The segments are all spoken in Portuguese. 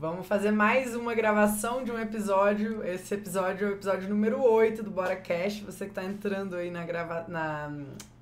Vamos fazer mais uma gravação de um episódio. Esse episódio é o episódio número 8 do Bora Cash. Você que está entrando aí na, grava na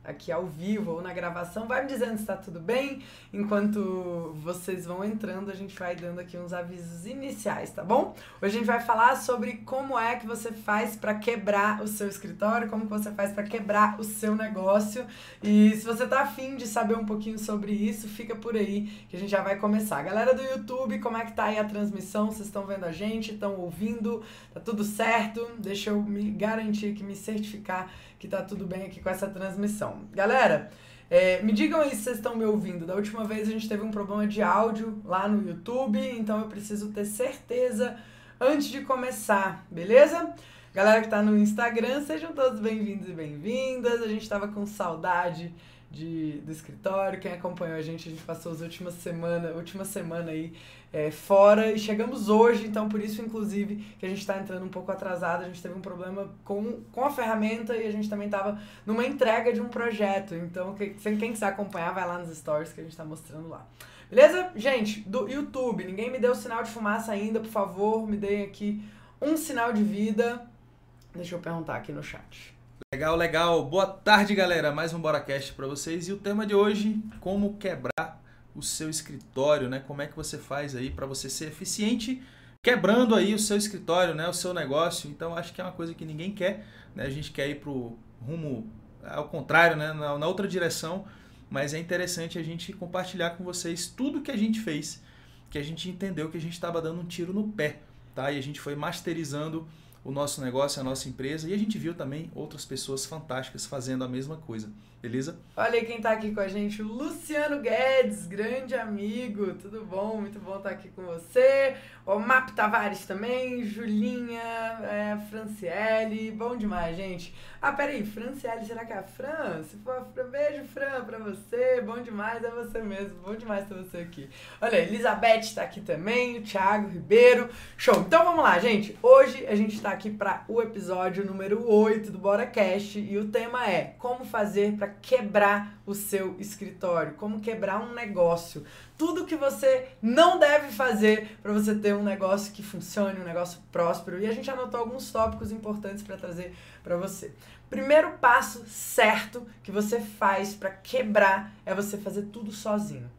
aqui ao vivo ou na gravação, vai me dizendo se está tudo bem. Enquanto vocês vão entrando, a gente vai dando aqui uns avisos iniciais, tá bom? Hoje a gente vai falar sobre como é que você faz para quebrar o seu escritório, como você faz para quebrar o seu negócio. E se você tá afim de saber um pouquinho sobre isso, fica por aí que a gente já vai começar. Galera do YouTube, como é que tá aí a transmissão? Vocês estão vendo a gente? Estão ouvindo? Tá tudo certo? Deixa eu me garantir que me certificar que tá tudo bem aqui com essa transmissão. Galera, é, me digam aí se vocês estão me ouvindo. Da última vez a gente teve um problema de áudio lá no YouTube, então eu preciso ter certeza antes de começar, beleza? Galera que tá no Instagram, sejam todos bem-vindos e bem-vindas. A gente tava com saudade de, do escritório. Quem acompanhou a gente, a gente passou as últimas semanas, última semana aí é, fora e chegamos hoje, então por isso, inclusive, que a gente está entrando um pouco atrasado. A gente teve um problema com, com a ferramenta e a gente também estava numa entrega de um projeto. Então, quem, quem quiser acompanhar, vai lá nos stories que a gente está mostrando lá. Beleza? Gente, do YouTube, ninguém me deu sinal de fumaça ainda, por favor, me deem aqui um sinal de vida. Deixa eu perguntar aqui no chat. Legal, legal. Boa tarde, galera. Mais um BoraCast para vocês. E o tema de hoje, como quebrar o seu escritório, né? Como é que você faz aí para você ser eficiente quebrando aí o seu escritório, né? O seu negócio. Então, acho que é uma coisa que ninguém quer, né? A gente quer ir pro rumo ao contrário, né? Na, na outra direção. Mas é interessante a gente compartilhar com vocês tudo que a gente fez, que a gente entendeu que a gente estava dando um tiro no pé, tá? E a gente foi masterizando o nosso negócio, a nossa empresa. E a gente viu também outras pessoas fantásticas fazendo a mesma coisa. Beleza? Olha quem tá aqui com a gente, o Luciano Guedes, grande amigo. Tudo bom? Muito bom estar aqui com você. O Map Tavares também, Julinha, é, Franciele. Bom demais, gente. Ah, peraí, Franciele, será que é a Fran? Se for a Fran, beijo, Fran, pra você. Bom demais, é você mesmo. Bom demais ter você aqui. Olha, Elizabeth tá aqui também, o Thiago Ribeiro. Show. Então vamos lá, gente. Hoje a gente tá aqui para o episódio número 8 do Bora Cast e o tema é como fazer para quebrar o seu escritório, como quebrar um negócio. Tudo que você não deve fazer para você ter um negócio que funcione, um negócio próspero. E a gente anotou alguns tópicos importantes para trazer para você. Primeiro passo certo que você faz para quebrar é você fazer tudo sozinho.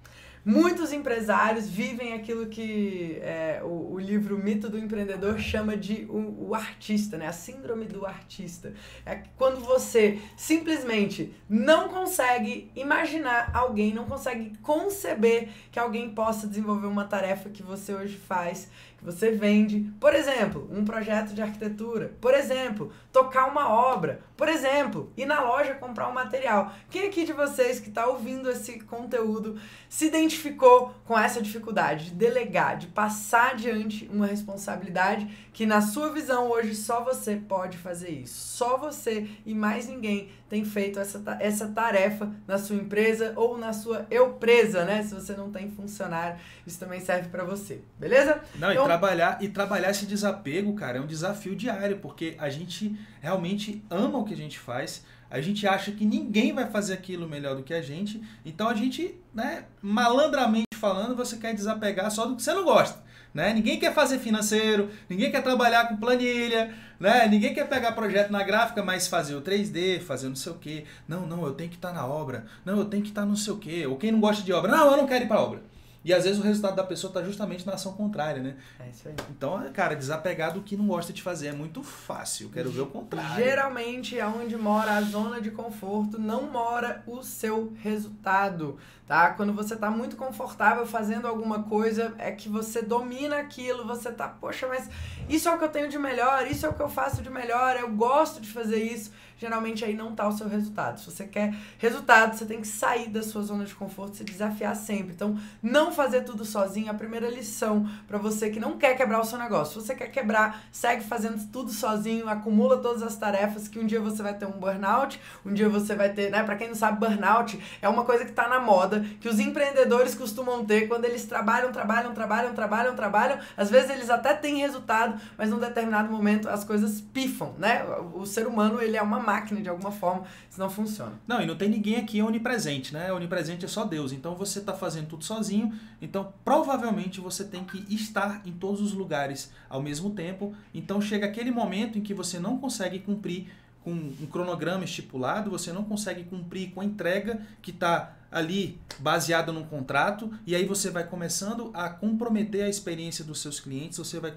Muitos empresários vivem aquilo que é, o, o, livro Mito do Empreendedor chama de o, o, artista, né? A síndrome do artista. É quando você simplesmente não consegue imaginar alguém, não consegue conceber que alguém possa desenvolver uma tarefa que você hoje faz que você vende, por exemplo, um projeto de arquitetura, por exemplo, tocar uma obra, por exemplo, ir na loja comprar um material. Quem aqui de vocês que está ouvindo esse conteúdo se identificou com essa dificuldade de delegar, de passar adiante uma responsabilidade que na sua visão hoje só você pode fazer isso. Só você e mais ninguém tem feito essa, essa tarefa na sua empresa ou na sua eu presa, né? Se você não tem funcionário, isso também serve para você, beleza? Não, então, e trabalhar e trabalhar esse desapego, cara, é um desafio diário, porque a gente realmente ama o que a gente faz. A gente acha que ninguém vai fazer aquilo melhor do que a gente. Então a gente, né, malandramente falando, você quer desapegar só do que você não gosta. Né? Ninguém quer fazer financeiro, ninguém quer trabalhar com planilha, né? ninguém quer pegar projeto na gráfica, mas fazer o 3D, fazer não sei o quê. Não, não, eu tenho que estar tá na obra. Não, eu tenho que estar tá não sei o quê. Ou quem não gosta de obra, não, eu não quero ir para obra. E às vezes o resultado da pessoa está justamente na ação contrária, né? É isso aí. Então, cara, desapegar do que não gosta de fazer é muito fácil. Quero ver o contrário. Geralmente, aonde mora a zona de conforto, não mora o seu resultado, tá? Quando você está muito confortável fazendo alguma coisa, é que você domina aquilo, você tá, poxa, mas isso é o que eu tenho de melhor, isso é o que eu faço de melhor, eu gosto de fazer isso geralmente aí não tá o seu resultado. Se você quer resultado, você tem que sair da sua zona de conforto, se desafiar sempre. Então, não fazer tudo sozinho. A primeira lição para você que não quer quebrar o seu negócio. Se você quer quebrar, segue fazendo tudo sozinho, acumula todas as tarefas que um dia você vai ter um burnout, um dia você vai ter, né, para quem não sabe, burnout é uma coisa que tá na moda, que os empreendedores costumam ter quando eles trabalham, trabalham, trabalham, trabalham, trabalham. Às vezes eles até têm resultado, mas num determinado momento as coisas pifam, né? O ser humano, ele é uma máquina de alguma forma, senão funciona. Não, e não tem ninguém aqui onipresente, né? Onipresente é só Deus. Então você está fazendo tudo sozinho. Então provavelmente você tem que estar em todos os lugares ao mesmo tempo. Então chega aquele momento em que você não consegue cumprir com um cronograma estipulado, você não consegue cumprir com a entrega que está ali baseada num contrato, e aí você vai começando a comprometer a experiência dos seus clientes, você vai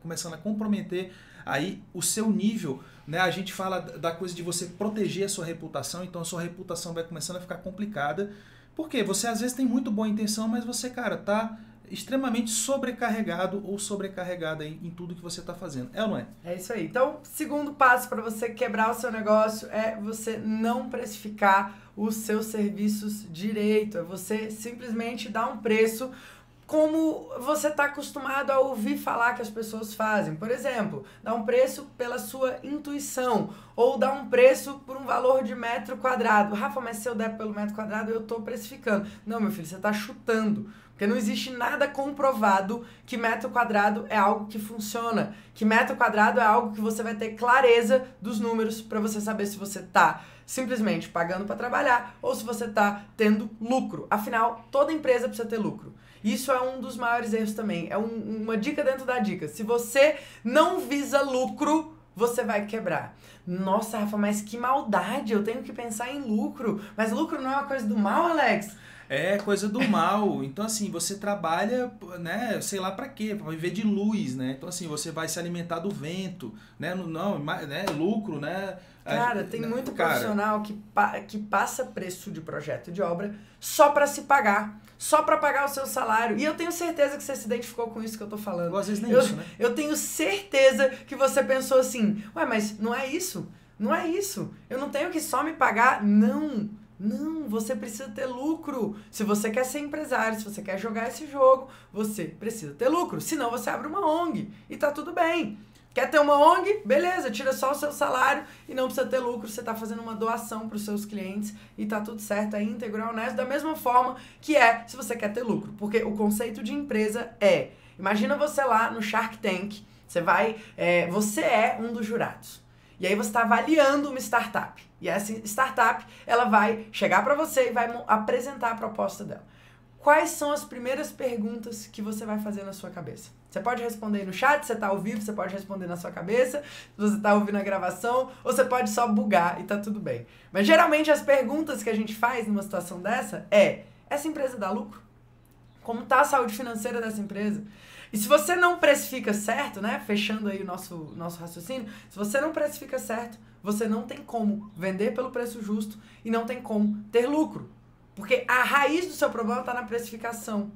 começando a comprometer aí o seu nível. Né? A gente fala da coisa de você proteger a sua reputação, então a sua reputação vai começando a ficar complicada. Porque você às vezes tem muito boa intenção, mas você, cara, tá extremamente sobrecarregado ou sobrecarregada em, em tudo que você está fazendo. É ou não é? É isso aí. Então, segundo passo para você quebrar o seu negócio é você não precificar os seus serviços direito. É você simplesmente dar um preço como você está acostumado a ouvir falar que as pessoas fazem. Por exemplo, dar um preço pela sua intuição ou dar um preço por um valor de metro quadrado. Rafa, mas se eu der pelo metro quadrado, eu estou precificando. Não, meu filho, você está chutando. Porque não existe nada comprovado que metro quadrado é algo que funciona. Que metro quadrado é algo que você vai ter clareza dos números para você saber se você está simplesmente pagando para trabalhar ou se você está tendo lucro. Afinal, toda empresa precisa ter lucro. Isso é um dos maiores erros também. É um, uma dica dentro da dica. Se você não visa lucro, você vai quebrar. Nossa, Rafa, mas que maldade! Eu tenho que pensar em lucro. Mas lucro não é uma coisa do mal, Alex? É coisa do mal. Então, assim, você trabalha, né, sei lá para quê, para viver de luz, né? Então, assim, você vai se alimentar do vento, né? Não, né? Lucro, né? Cara, tem muito cara, profissional que, que passa preço de projeto de obra só para se pagar. Só para pagar o seu salário. E eu tenho certeza que você se identificou com isso que eu tô falando. Ou às vezes nem eu, isso, né? Eu tenho certeza que você pensou assim, ué, mas não é isso? Não é isso. Eu não tenho que só me pagar. Não. Não, você precisa ter lucro. Se você quer ser empresário, se você quer jogar esse jogo, você precisa ter lucro. Senão você abre uma ONG e tá tudo bem. Quer ter uma ONG? Beleza, tira só o seu salário e não precisa ter lucro. Você está fazendo uma doação para os seus clientes e tá tudo certo, é íntegro, é honesto, da mesma forma que é se você quer ter lucro. Porque o conceito de empresa é: imagina você lá no Shark Tank, você vai, é, você é um dos jurados. E aí você está avaliando uma startup. E essa startup, ela vai chegar para você e vai apresentar a proposta dela. Quais são as primeiras perguntas que você vai fazer na sua cabeça? Você pode responder no chat, você está ao vivo, você pode responder na sua cabeça, se você está ouvindo a gravação, ou você pode só bugar e tá tudo bem. Mas geralmente as perguntas que a gente faz numa situação dessa é: essa empresa dá lucro? Como está a saúde financeira dessa empresa? E se você não precifica certo, né? Fechando aí o nosso, nosso raciocínio, se você não precifica certo, você não tem como vender pelo preço justo e não tem como ter lucro. Porque a raiz do seu problema está na precificação.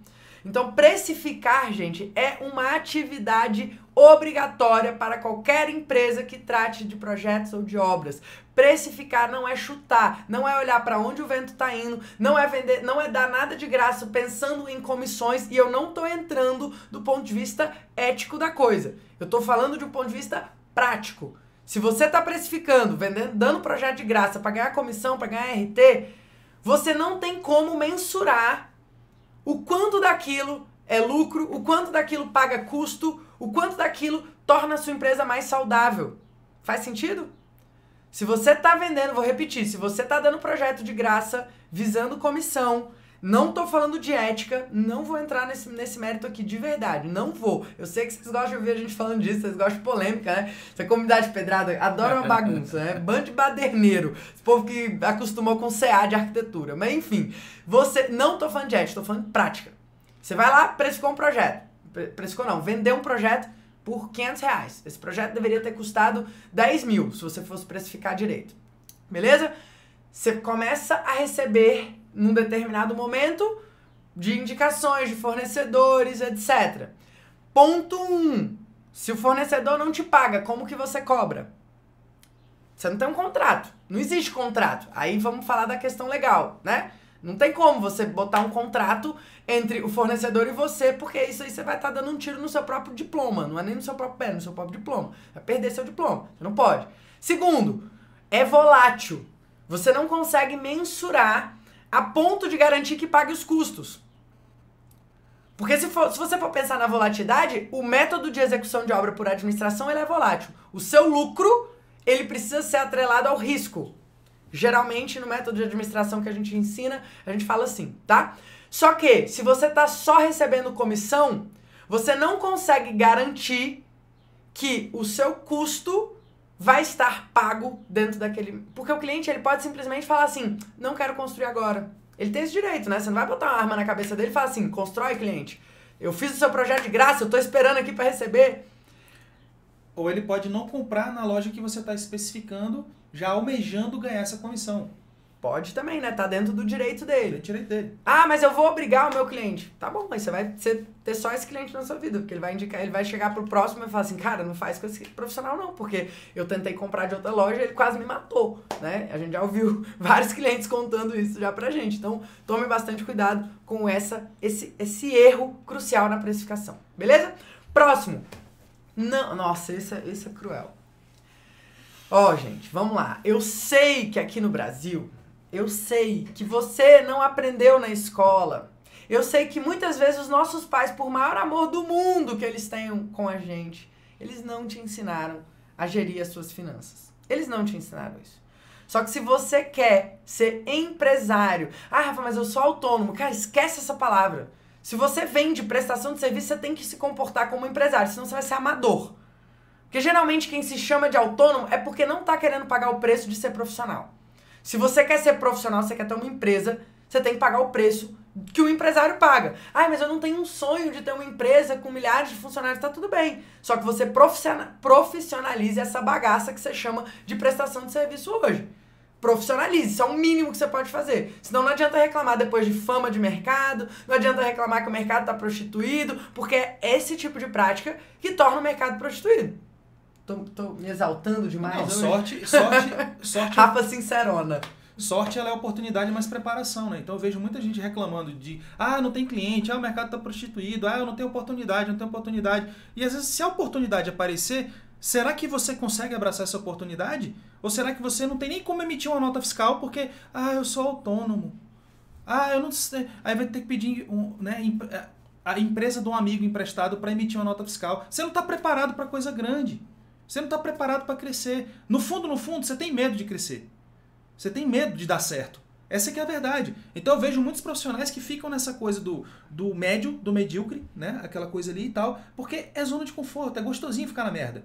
Então, precificar, gente, é uma atividade obrigatória para qualquer empresa que trate de projetos ou de obras. Precificar não é chutar, não é olhar para onde o vento está indo, não é vender, não é dar nada de graça pensando em comissões e eu não estou entrando do ponto de vista ético da coisa. Eu estou falando de um ponto de vista prático. Se você está precificando, vendendo, dando projeto de graça para ganhar comissão, para ganhar RT, você não tem como mensurar o quanto daquilo é lucro, o quanto daquilo paga custo, o quanto daquilo torna a sua empresa mais saudável. Faz sentido? Se você está vendendo, vou repetir, se você está dando projeto de graça, visando comissão, não tô falando de ética, não vou entrar nesse, nesse mérito aqui de verdade, não vou. Eu sei que vocês gostam de ouvir a gente falando disso, vocês gostam de polêmica, né? Essa comunidade pedrada adora uma bagunça, né? Bando de baderneiro, esse povo que acostumou com CA de arquitetura. Mas enfim, você, não tô falando de ética, tô falando de prática. Você vai lá, precificou um projeto. Precificou não, vendeu um projeto por 500 reais. Esse projeto deveria ter custado 10 mil, se você fosse precificar direito. Beleza? Você começa a receber num determinado momento de indicações de fornecedores, etc. Ponto 1. Um, se o fornecedor não te paga, como que você cobra? Você não tem um contrato. Não existe contrato. Aí vamos falar da questão legal, né? Não tem como você botar um contrato entre o fornecedor e você, porque isso aí você vai estar tá dando um tiro no seu próprio diploma. Não é nem no seu próprio pé, no seu próprio diploma. Vai perder seu diploma. Você não pode. Segundo, é volátil. Você não consegue mensurar a ponto de garantir que pague os custos. Porque se, for, se você for pensar na volatilidade, o método de execução de obra por administração ele é volátil. O seu lucro ele precisa ser atrelado ao risco. Geralmente, no método de administração que a gente ensina, a gente fala assim, tá? Só que, se você tá só recebendo comissão, você não consegue garantir que o seu custo vai estar pago dentro daquele. Porque o cliente ele pode simplesmente falar assim: não quero construir agora. Ele tem esse direito, né? Você não vai botar uma arma na cabeça dele e falar assim: constrói, cliente. Eu fiz o seu projeto de graça, eu tô esperando aqui para receber. Ou ele pode não comprar na loja que você está especificando, já almejando ganhar essa comissão. Pode também, né? Tá dentro do direito dele. Do direito dele. Ah, mas eu vou obrigar o meu cliente. Tá bom, mas você vai ter só esse cliente na sua vida, porque ele vai indicar, ele vai chegar pro próximo e falar assim, cara, não faz com esse profissional não, porque eu tentei comprar de outra loja e ele quase me matou, né? A gente já ouviu vários clientes contando isso já pra gente. Então, tome bastante cuidado com essa esse esse erro crucial na precificação. Beleza? Próximo. Não, nossa, esse é, esse é cruel. Ó, oh, gente, vamos lá. Eu sei que aqui no Brasil eu sei que você não aprendeu na escola. Eu sei que muitas vezes os nossos pais, por maior amor do mundo que eles tenham com a gente, eles não te ensinaram a gerir as suas finanças. Eles não te ensinaram isso. Só que se você quer ser empresário, ah, Rafa, mas eu sou autônomo. Cara, esquece essa palavra. Se você vende prestação de serviço, você tem que se comportar como empresário, senão você vai ser amador. Porque geralmente quem se chama de autônomo é porque não está querendo pagar o preço de ser profissional. Se você quer ser profissional, você quer ter uma empresa, você tem que pagar o preço que o empresário paga. Ah, mas eu não tenho um sonho de ter uma empresa com milhares de funcionários, tá tudo bem. Só que você profissionalize essa bagaça que você chama de prestação de serviço hoje. Profissionalize, isso é o mínimo que você pode fazer. Senão não adianta reclamar depois de fama de mercado, não adianta reclamar que o mercado está prostituído, porque é esse tipo de prática que torna o mercado prostituído. Tô, tô me exaltando demais. Não, hoje. sorte, sorte, sorte. Rafa sincerona. Sorte ela é oportunidade mais preparação, né? Então eu vejo muita gente reclamando de ah, não tem cliente, ah, o mercado está prostituído, ah, eu não tenho oportunidade, não tenho oportunidade. E às vezes, se a oportunidade aparecer, será que você consegue abraçar essa oportunidade? Ou será que você não tem nem como emitir uma nota fiscal porque, ah, eu sou autônomo. Ah, eu não sei. Aí vai ter que pedir um, né, a empresa de um amigo emprestado para emitir uma nota fiscal. Você não está preparado para coisa grande. Você não está preparado para crescer. No fundo, no fundo, você tem medo de crescer. Você tem medo de dar certo. Essa que é a verdade. Então eu vejo muitos profissionais que ficam nessa coisa do, do médio, do medíocre, né? Aquela coisa ali e tal, porque é zona de conforto, é gostosinho ficar na merda.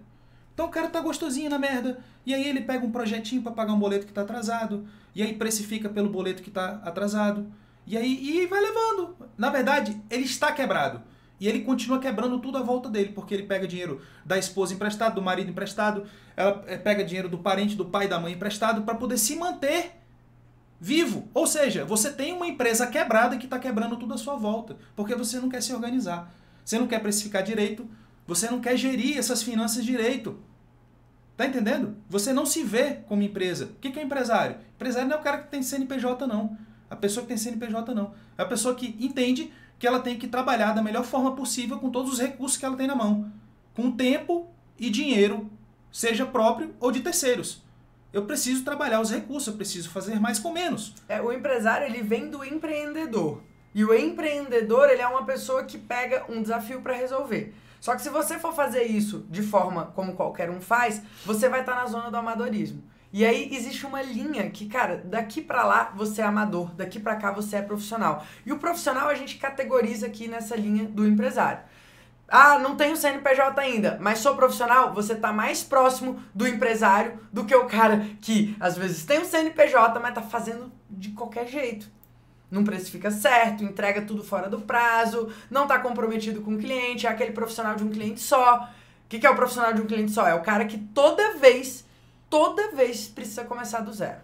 Então o cara tá gostosinho na merda, e aí ele pega um projetinho para pagar um boleto que tá atrasado, e aí precifica pelo boleto que tá atrasado, e aí e vai levando. Na verdade, ele está quebrado. E ele continua quebrando tudo à volta dele, porque ele pega dinheiro da esposa emprestado, do marido emprestado, ela eh, pega dinheiro do parente, do pai, da mãe emprestado para poder se manter vivo. Ou seja, você tem uma empresa quebrada que está quebrando tudo à sua volta, porque você não quer se organizar. Você não quer precificar direito, você não quer gerir essas finanças direito. Tá entendendo? Você não se vê como empresa. O que é empresário? Empresário não é o cara que tem CNPJ, não. A pessoa que tem CNPJ, não. É a pessoa que entende que ela tem que trabalhar da melhor forma possível com todos os recursos que ela tem na mão, com tempo e dinheiro, seja próprio ou de terceiros. Eu preciso trabalhar os recursos, eu preciso fazer mais com menos. É, o empresário ele vem do empreendedor. E o empreendedor ele é uma pessoa que pega um desafio para resolver. Só que se você for fazer isso de forma como qualquer um faz, você vai estar tá na zona do amadorismo. E aí existe uma linha que, cara, daqui para lá você é amador, daqui para cá você é profissional. E o profissional a gente categoriza aqui nessa linha do empresário. Ah, não tenho CNPJ ainda, mas sou profissional, você tá mais próximo do empresário do que o cara que às vezes tem o CNPJ, mas tá fazendo de qualquer jeito. Não precifica certo, entrega tudo fora do prazo, não tá comprometido com o cliente, é aquele profissional de um cliente só. O que, que é o profissional de um cliente só? É o cara que toda vez toda vez precisa começar do zero.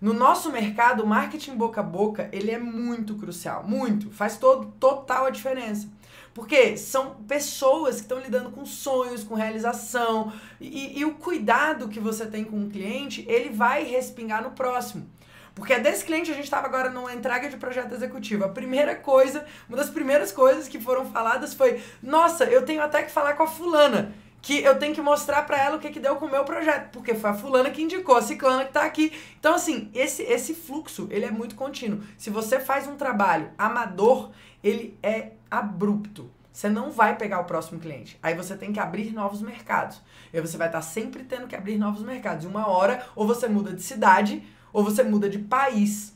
No nosso mercado, o marketing boca a boca, ele é muito crucial, muito, faz todo, total a diferença. Porque são pessoas que estão lidando com sonhos, com realização, e, e o cuidado que você tem com o cliente, ele vai respingar no próximo. Porque é desse cliente a gente estava agora numa entrega de projeto executivo. A primeira coisa, uma das primeiras coisas que foram faladas foi: Nossa, eu tenho até que falar com a fulana que eu tenho que mostrar para ela o que que deu com o meu projeto, porque foi a fulana que indicou, a ciclana que tá aqui. Então assim, esse esse fluxo, ele é muito contínuo. Se você faz um trabalho amador, ele é abrupto. você não vai pegar o próximo cliente. Aí você tem que abrir novos mercados. E você vai estar sempre tendo que abrir novos mercados. E uma hora, ou você muda de cidade, ou você muda de país.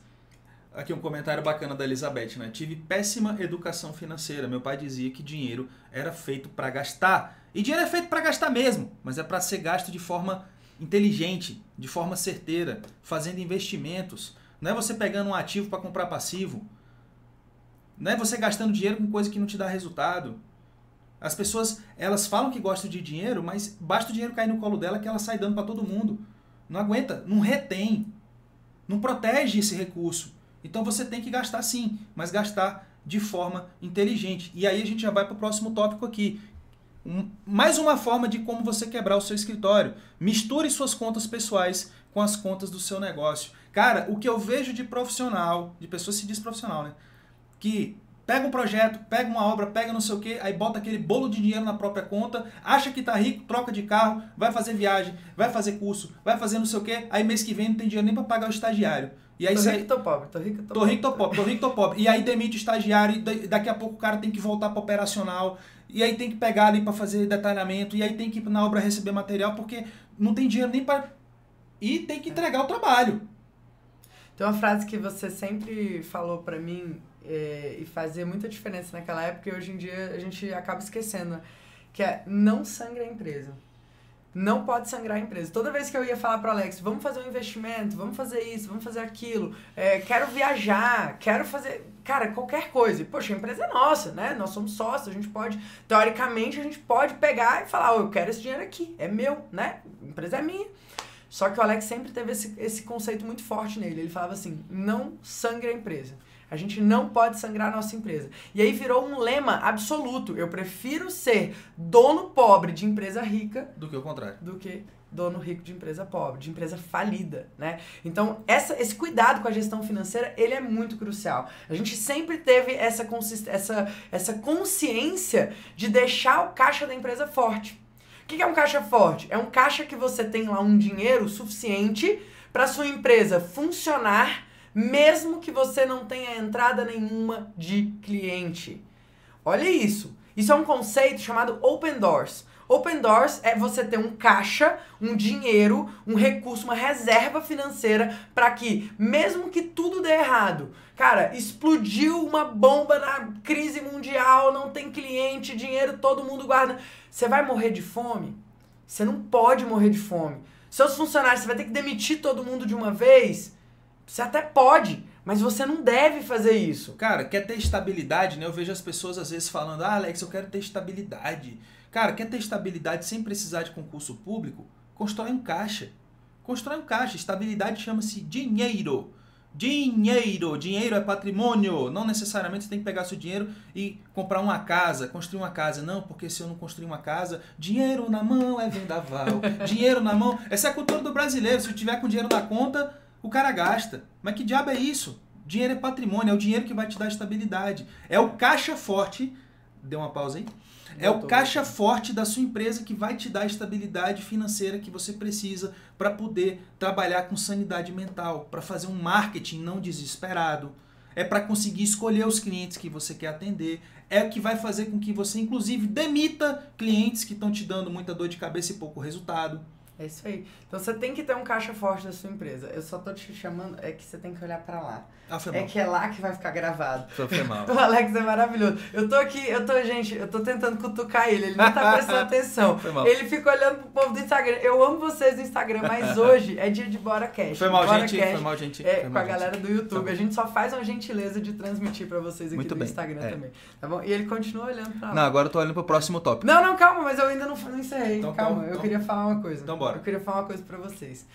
Aqui um comentário bacana da Elizabeth, né? Tive péssima educação financeira. Meu pai dizia que dinheiro era feito para gastar. E dinheiro é feito para gastar mesmo, mas é para ser gasto de forma inteligente, de forma certeira, fazendo investimentos. Não é você pegando um ativo para comprar passivo. Não é você gastando dinheiro com coisa que não te dá resultado. As pessoas, elas falam que gostam de dinheiro, mas basta o dinheiro cair no colo dela que ela sai dando para todo mundo. Não aguenta, não retém. Não protege esse recurso. Então você tem que gastar sim, mas gastar de forma inteligente. E aí a gente já vai para o próximo tópico aqui. Um, mais uma forma de como você quebrar o seu escritório. Misture suas contas pessoais com as contas do seu negócio. Cara, o que eu vejo de profissional, de pessoa se diz profissional, né? Que pega um projeto, pega uma obra, pega não sei o que, aí bota aquele bolo de dinheiro na própria conta, acha que tá rico, troca de carro, vai fazer viagem, vai fazer curso, vai fazer não sei o que, aí mês que vem não tem dinheiro nem para pagar o estagiário. E aí tô sai... rico, tô pobre, tô rico, tô, tô pobre. rico, tô pobre, tô rico, tô pobre. E aí demite o estagiário, e daqui a pouco o cara tem que voltar para operacional, e aí tem que pegar ali para fazer detalhamento, e aí tem que ir na obra receber material, porque não tem dinheiro nem para e tem que entregar o trabalho. Tem uma frase que você sempre falou para mim é, e fazia muita diferença naquela época e hoje em dia a gente acaba esquecendo, que é não sangre a empresa. Não pode sangrar a empresa. Toda vez que eu ia falar para Alex, vamos fazer um investimento, vamos fazer isso, vamos fazer aquilo, é, quero viajar, quero fazer, cara, qualquer coisa. E, poxa, a empresa é nossa, né? Nós somos sócios, a gente pode, teoricamente, a gente pode pegar e falar, oh, eu quero esse dinheiro aqui, é meu, né? A empresa é minha. Só que o Alex sempre teve esse, esse conceito muito forte nele. Ele falava assim: não sangre a empresa. A gente não pode sangrar a nossa empresa. E aí virou um lema absoluto. Eu prefiro ser dono pobre de empresa rica do que o contrário. Do que dono rico de empresa pobre, de empresa falida, né? Então, essa, esse cuidado com a gestão financeira, ele é muito crucial. A gente sempre teve essa, essa, essa consciência de deixar o caixa da empresa forte. O que é um caixa forte? É um caixa que você tem lá um dinheiro suficiente para sua empresa funcionar mesmo que você não tenha entrada nenhuma de cliente. Olha isso. Isso é um conceito chamado Open Doors. Open Doors é você ter um caixa, um dinheiro, um recurso, uma reserva financeira para que, mesmo que tudo dê errado, cara, explodiu uma bomba na crise mundial, não tem cliente, dinheiro todo mundo guarda, você vai morrer de fome? Você não pode morrer de fome. Seus funcionários, você vai ter que demitir todo mundo de uma vez? Você até pode, mas você não deve fazer isso. Cara, quer ter estabilidade, né? Eu vejo as pessoas às vezes falando: "Ah, Alex, eu quero ter estabilidade". Cara, quer ter estabilidade sem precisar de concurso público? Constrói um caixa. Constrói um caixa. Estabilidade chama-se dinheiro. Dinheiro, dinheiro é patrimônio. Não necessariamente você tem que pegar seu dinheiro e comprar uma casa, construir uma casa. Não, porque se eu não construir uma casa, dinheiro na mão é vendaval. dinheiro na mão. Essa é a cultura do brasileiro. Se eu tiver com dinheiro na conta, o cara gasta. Mas que diabo é isso? Dinheiro é patrimônio, é o dinheiro que vai te dar estabilidade. É o caixa forte. Deu uma pausa aí? É o caixa forte da sua empresa que vai te dar a estabilidade financeira que você precisa para poder trabalhar com sanidade mental, para fazer um marketing não desesperado. É para conseguir escolher os clientes que você quer atender. É o que vai fazer com que você, inclusive, demita clientes que estão te dando muita dor de cabeça e pouco resultado. É isso aí. Então você tem que ter um caixa forte da sua empresa. Eu só tô te chamando, é que você tem que olhar para lá. Ah, é que é lá que vai ficar gravado. Foi mal. o Alex é maravilhoso. Eu tô aqui, eu tô, gente, eu tô tentando cutucar ele, ele não tá prestando atenção. Foi mal. Ele fica olhando pro povo do Instagram. Eu amo vocês do Instagram, mas hoje é dia de Bora Cash. Foi mal, Bora gente. Cash Foi mal, gente. É, foi com mal, a galera do YouTube. Tá a gente só faz uma gentileza de transmitir para vocês aqui Muito do bem. Instagram É. também. Tá bom? E ele continua olhando pra lá. Não, agora eu tô olhando pro próximo tópico. Não, não, calma, mas eu ainda não, não encerrei. Então, calma, então, eu então- queria falar uma coisa. então bora. Eu queria falar uma coisa pra vocês.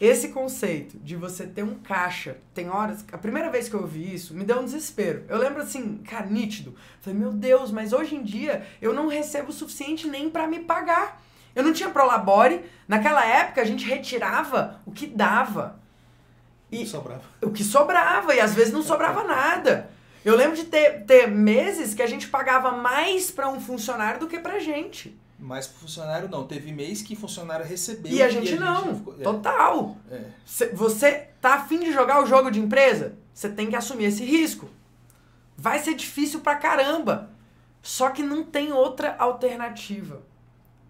Esse conceito de você ter um caixa, tem horas. A primeira vez que eu ouvi isso, me deu um desespero. Eu lembro assim, cara, nítido. Falei, meu Deus, mas hoje em dia eu não recebo o suficiente nem pra me pagar. Eu não tinha Prolabore. Naquela época a gente retirava o que dava. E Sobrava. o que sobrava, e às vezes não sobrava nada. Eu lembro de ter, ter meses que a gente pagava mais pra um funcionário do que pra gente. Mas pro funcionário não. Teve mês que funcionário recebeu E a gente não. ficou- é, Total. é. Cê- Você tá afim de jogar o jogo de empresa? Você tem que assumir esse risco. Vai ser difícil pra caramba. Só que não tem outra alternativa.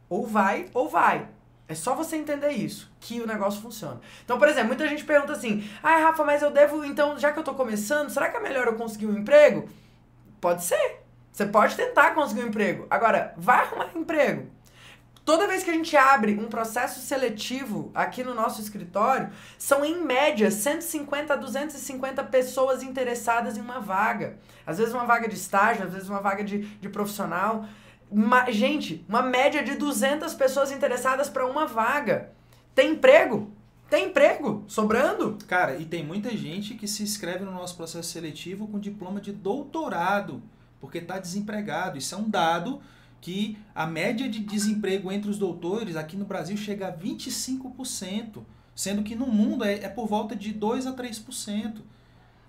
Ou vai, ou vai. É só você entender isso, que o negócio funciona. Então, por exemplo, muita gente pergunta assim: ai, Rafa, mas eu devo, então, já que eu tô começando, será que é melhor eu conseguir um emprego? Pode ser. Você pode tentar conseguir um emprego. Agora, vai arrumar um emprego. Toda vez que a gente abre um processo seletivo aqui no nosso escritório, são em média 150 a 250 pessoas interessadas em uma vaga. Às vezes uma vaga de estágio, às vezes uma vaga de, de profissional. Gente, uma média de 200 pessoas interessadas para uma vaga. Tem emprego? Tem emprego sobrando? Cara, e tem muita gente que se inscreve no nosso processo seletivo com diploma de doutorado, porque está desempregado. Isso é um dado que a média de desemprego entre os doutores aqui no Brasil chega a 25%, sendo que no mundo é, é por volta de 2 a 3%.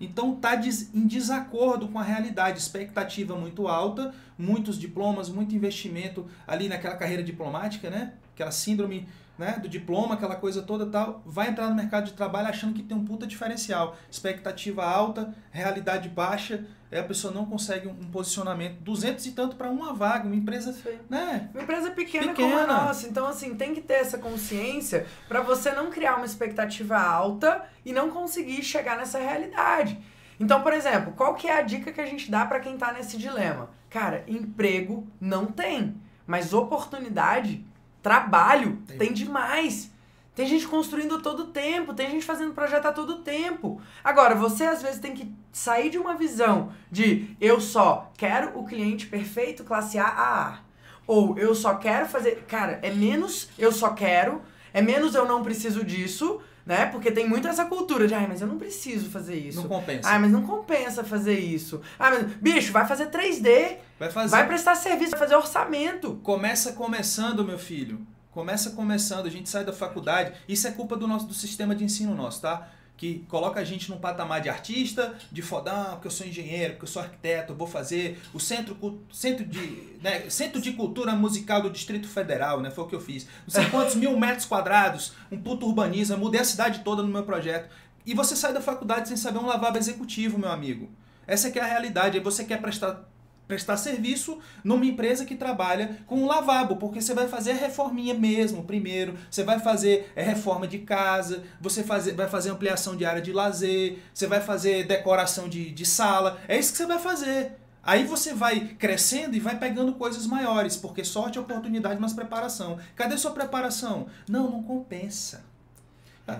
Então está em desacordo com a realidade, expectativa muito alta, muitos diplomas, muito investimento ali naquela carreira diplomática, né? Aquela síndrome né, do diploma, aquela coisa toda tal, vai entrar no mercado de trabalho achando que tem um puta diferencial. Expectativa alta, realidade baixa, aí a pessoa não consegue um posicionamento. 200 e tanto para uma vaga, uma empresa, né? Uma empresa pequena, pequena, como a nossa. Então, assim, tem que ter essa consciência para você não criar uma expectativa alta e não conseguir chegar nessa realidade. Então, por exemplo, qual que é a dica que a gente dá para quem tá nesse dilema? Cara, emprego não tem, mas oportunidade Trabalho tem, tem demais. Tem gente construindo todo o tempo, tem gente fazendo projeto a todo tempo. Agora, você às vezes tem que sair de uma visão de eu só quero o cliente perfeito classe A a A. Ou eu só quero fazer. Cara, é menos eu só quero, é menos eu não preciso disso, né? Porque tem muito essa cultura de, ai, mas eu não preciso fazer isso. Não compensa. Ai, mas não compensa fazer isso. Ai, mas, bicho, vai fazer 3D. Vai fazer. Vai prestar serviço, vai fazer orçamento. Começa começando, meu filho. Começa começando, a gente sai da faculdade. Isso é culpa do nosso do sistema de ensino nosso, tá? Que coloca a gente num patamar de artista, de fodão, porque eu sou engenheiro, porque eu sou arquiteto, eu vou fazer o centro, centro, de, né, centro de cultura musical do Distrito Federal, né? Foi o que eu fiz. Não sei quantos mil metros quadrados, um puto urbanismo, mudei a cidade toda no meu projeto. E você sai da faculdade sem saber um lavabo executivo, meu amigo. Essa é que é a realidade. Aí você quer prestar prestar serviço numa empresa que trabalha com lavabo, porque você vai fazer a reforminha mesmo primeiro, você vai fazer a reforma de casa, você fazer, vai fazer ampliação de área de lazer, você vai fazer decoração de, de sala, é isso que você vai fazer. Aí você vai crescendo e vai pegando coisas maiores, porque sorte, oportunidade, mas preparação. Cadê sua preparação? Não, não compensa.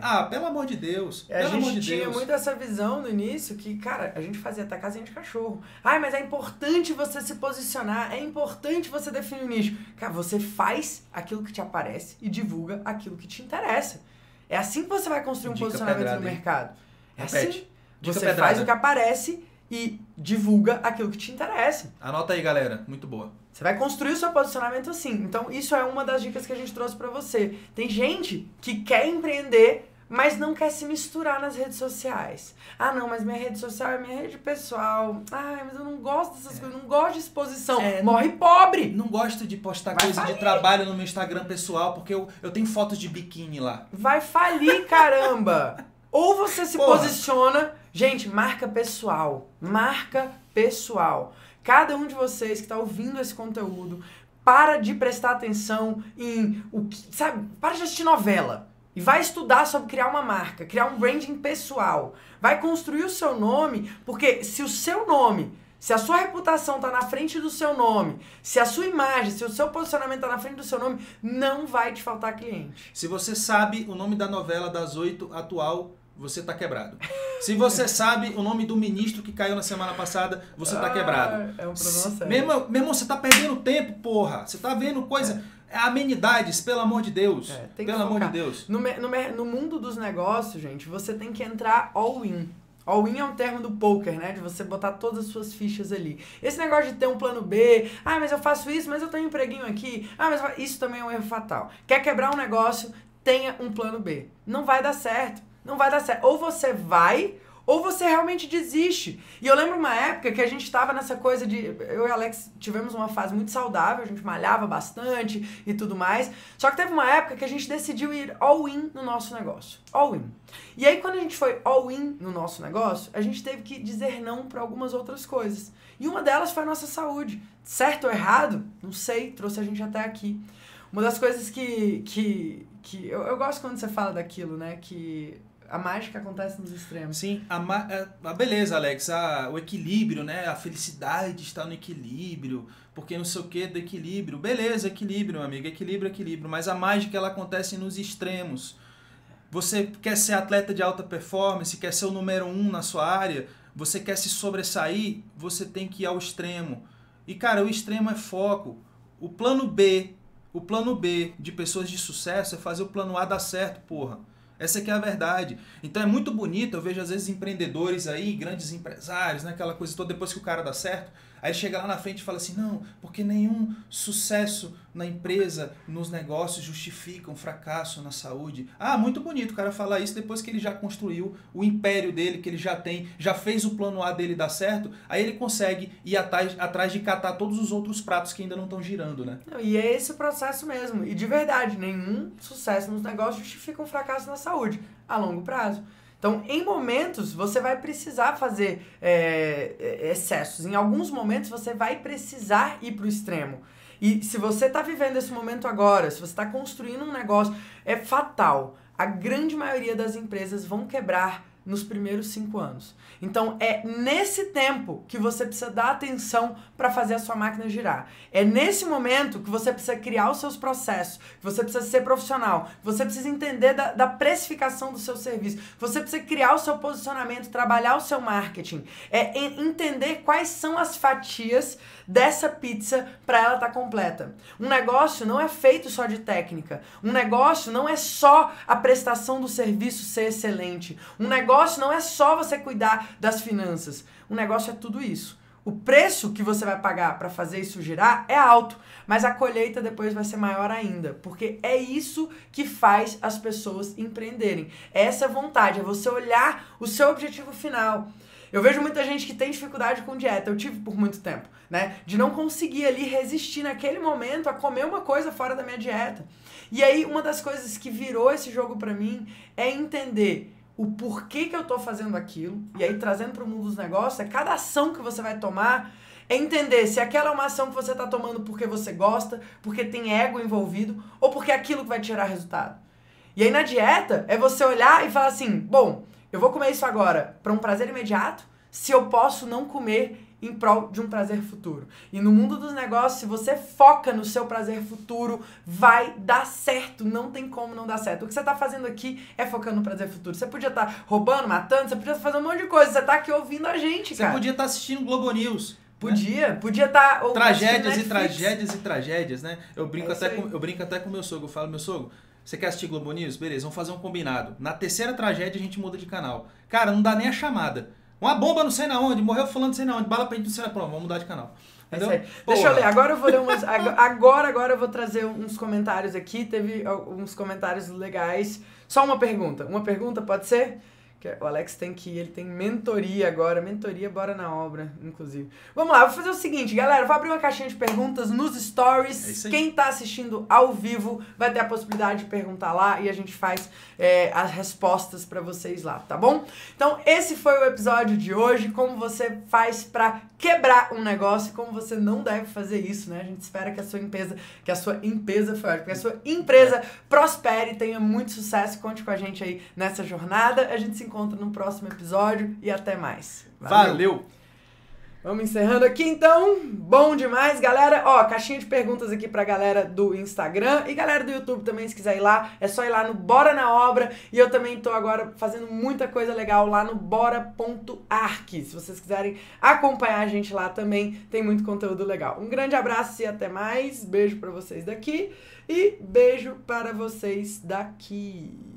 Ah, pelo amor de Deus. É, a gente de tinha Deus. muito essa visão no início que, cara, a gente fazia até casinha de cachorro. Ai, mas é importante você se posicionar, é importante você definir o nicho. Cara, você faz aquilo que te aparece e divulga aquilo que te interessa. É assim que você vai construir um Dica posicionamento pedrada, no mercado. É Repete. assim. Dica você pedrada. faz o que aparece e divulga aquilo que te interessa. Anota aí, galera. Muito boa. Você vai construir o seu posicionamento assim. Então, isso é uma das dicas que a gente trouxe para você. Tem gente que quer empreender, mas não quer se misturar nas redes sociais. Ah, não, mas minha rede social é minha rede pessoal. Ah, mas eu não gosto dessas é. coisas, não gosto de exposição. É, Morre pobre! Não gosto de postar vai coisa falir. de trabalho no meu Instagram pessoal, porque eu, eu tenho fotos de biquíni lá. Vai falir, caramba! Ou você se Porra. posiciona. Gente, marca pessoal. Marca pessoal. Cada um de vocês que está ouvindo esse conteúdo, para de prestar atenção em o que. Sabe? Para de assistir novela. E vai estudar sobre criar uma marca, criar um branding pessoal. Vai construir o seu nome, porque se o seu nome, se a sua reputação está na frente do seu nome, se a sua imagem, se o seu posicionamento está na frente do seu nome, não vai te faltar cliente. Se você sabe o nome da novela das oito atual, você está quebrado. Se você sabe o nome do ministro que caiu na semana passada, você está ah, quebrado. É um problema sério. Meu irmão, meu irmão, você está perdendo tempo, porra. Você está vendo coisa. É. Amenidades, pelo amor de Deus. É, pelo amor de Deus. No, no, no mundo dos negócios, gente, você tem que entrar all-in. All-in é um termo do poker, né? De você botar todas as suas fichas ali. Esse negócio de ter um plano B, ah, mas eu faço isso, mas eu tenho um empreguinho aqui. Ah, mas isso também é um erro fatal. Quer quebrar um negócio, tenha um plano B. Não vai dar certo. Não vai dar certo. Ou você vai, ou você realmente desiste. E eu lembro uma época que a gente estava nessa coisa de. Eu e Alex tivemos uma fase muito saudável, a gente malhava bastante e tudo mais. Só que teve uma época que a gente decidiu ir all-in no nosso negócio. All-in. E aí, quando a gente foi all-in no nosso negócio, a gente teve que dizer não para algumas outras coisas. E uma delas foi a nossa saúde. Certo ou errado? Não sei, trouxe a gente até aqui. Uma das coisas que. que, que eu, eu gosto quando você fala daquilo, né? Que a mágica acontece nos extremos. Sim, a, é, a beleza, Alex, a, o equilíbrio, né? A felicidade está no equilíbrio, porque não sei o que do equilíbrio. Beleza, equilíbrio, amigo, equilíbrio, equilíbrio. Mas a mágica ela acontece nos extremos. Você quer ser atleta de alta performance, quer ser o número um na sua área, você quer se sobressair, você tem que ir ao extremo. E cara, o extremo é foco. O plano B, o plano B de pessoas de sucesso é fazer o plano A dar certo, porra. Essa aqui é a verdade. Então é muito bonito, eu vejo às vezes empreendedores aí, grandes empresários, né, aquela coisa toda, depois que o cara dá certo, aí chega lá na frente e fala assim, não, porque nenhum sucesso na empresa, nos negócios justifica um fracasso na saúde. Ah, muito bonito o cara falar isso depois que ele já construiu o império dele, que ele já tem, já fez o plano A dele dar certo, aí ele consegue ir atrás, atrás de catar todos os outros pratos que ainda não estão girando, né? E é esse o processo mesmo. E de verdade, nenhum sucesso nos negócios justifica um fracasso na saúde a longo prazo. Então, em momentos, você vai precisar fazer é excessos. Em alguns momentos, você vai precisar ir para o extremo. E se você está vivendo esse momento agora, se você está construindo um negócio, é fatal. A grande maioria das empresas vão quebrar nos primeiros cinco anos. Então é nesse tempo que você precisa dar atenção para fazer a sua máquina girar. É nesse momento que você precisa criar os seus processos, que você precisa ser profissional, que você precisa entender da, da precificação do seu serviço, que você precisa criar o seu posicionamento, trabalhar o seu marketing, é entender quais são as fatias dessa pizza para ela estar tá completa. Um negócio não é feito só de técnica. Um negócio não é só a prestação do serviço ser excelente. Um negócio não é só você cuidar das finanças. Um negócio é tudo isso. O preço que você vai pagar para fazer isso girar é alto, mas a colheita depois vai ser maior ainda, porque é isso que faz as pessoas empreenderem. É essa vontade, é você olhar o seu objetivo final. Eu vejo muita gente que tem dificuldade com dieta, eu tive por muito tempo, né? De não conseguir ali resistir naquele momento a comer uma coisa fora da minha dieta. E aí, uma das coisas que virou esse jogo para mim é entender o porquê que eu tô fazendo aquilo, e aí trazendo para o mundo dos negócios, é cada ação que você vai tomar é entender se aquela é uma ação que você está tomando porque você gosta, porque tem ego envolvido, ou porque é aquilo que vai tirar resultado. E aí na dieta é você olhar e falar assim: bom, eu vou comer isso agora para um prazer imediato, se eu posso não comer em prol de um prazer futuro. E no mundo dos negócios, se você foca no seu prazer futuro, vai dar certo. Não tem como não dar certo. O que você está fazendo aqui é focando no prazer futuro. Você podia estar tá roubando, matando, você podia estar fazendo um monte de coisa. Você está aqui ouvindo a gente, você cara. Você podia estar tá assistindo Globo News. Podia, né? podia estar. Tá, tragédias e tragédias e tragédias, né? Eu brinco, é até com, eu brinco até com meu sogro. Eu falo, meu sogro, você quer assistir Globo News? Beleza, vamos fazer um combinado. Na terceira tragédia a gente muda de canal. Cara, não dá nem a chamada. Uma bomba não sei na onde, morreu fulano não sei na onde, bala pra gente não sei na Pronto, vamos mudar de canal. É? Deixa eu ler. Agora eu vou ler umas. Agora, agora eu vou trazer uns comentários aqui. Teve uns comentários legais. Só uma pergunta. Uma pergunta, pode ser? Que o Alex tem que ir, ele tem mentoria agora. Mentoria, bora na obra, inclusive. Vamos lá, vou fazer o seguinte, galera. Vou abrir uma caixinha de perguntas nos stories. É Quem tá assistindo ao vivo vai ter a possibilidade de perguntar lá e a gente faz é, as respostas para vocês lá, tá bom? Então, esse foi o episódio de hoje. Como você faz para quebrar um negócio, como você não deve fazer isso, né? A gente espera que a sua empresa, que a sua empresa foi que a sua empresa prospere, tenha muito sucesso. Conte com a gente aí nessa jornada. A gente se encontra no próximo episódio e até mais. Valeu. Valeu. Vamos encerrando aqui então. Bom demais, galera. Ó, caixinha de perguntas aqui pra galera do Instagram e galera do YouTube também, se quiser ir lá, é só ir lá no Bora na Obra. E eu também tô agora fazendo muita coisa legal lá no bora.arc. Se vocês quiserem acompanhar a gente lá também, tem muito conteúdo legal. Um grande abraço e até mais. Beijo para vocês daqui e beijo para vocês daqui.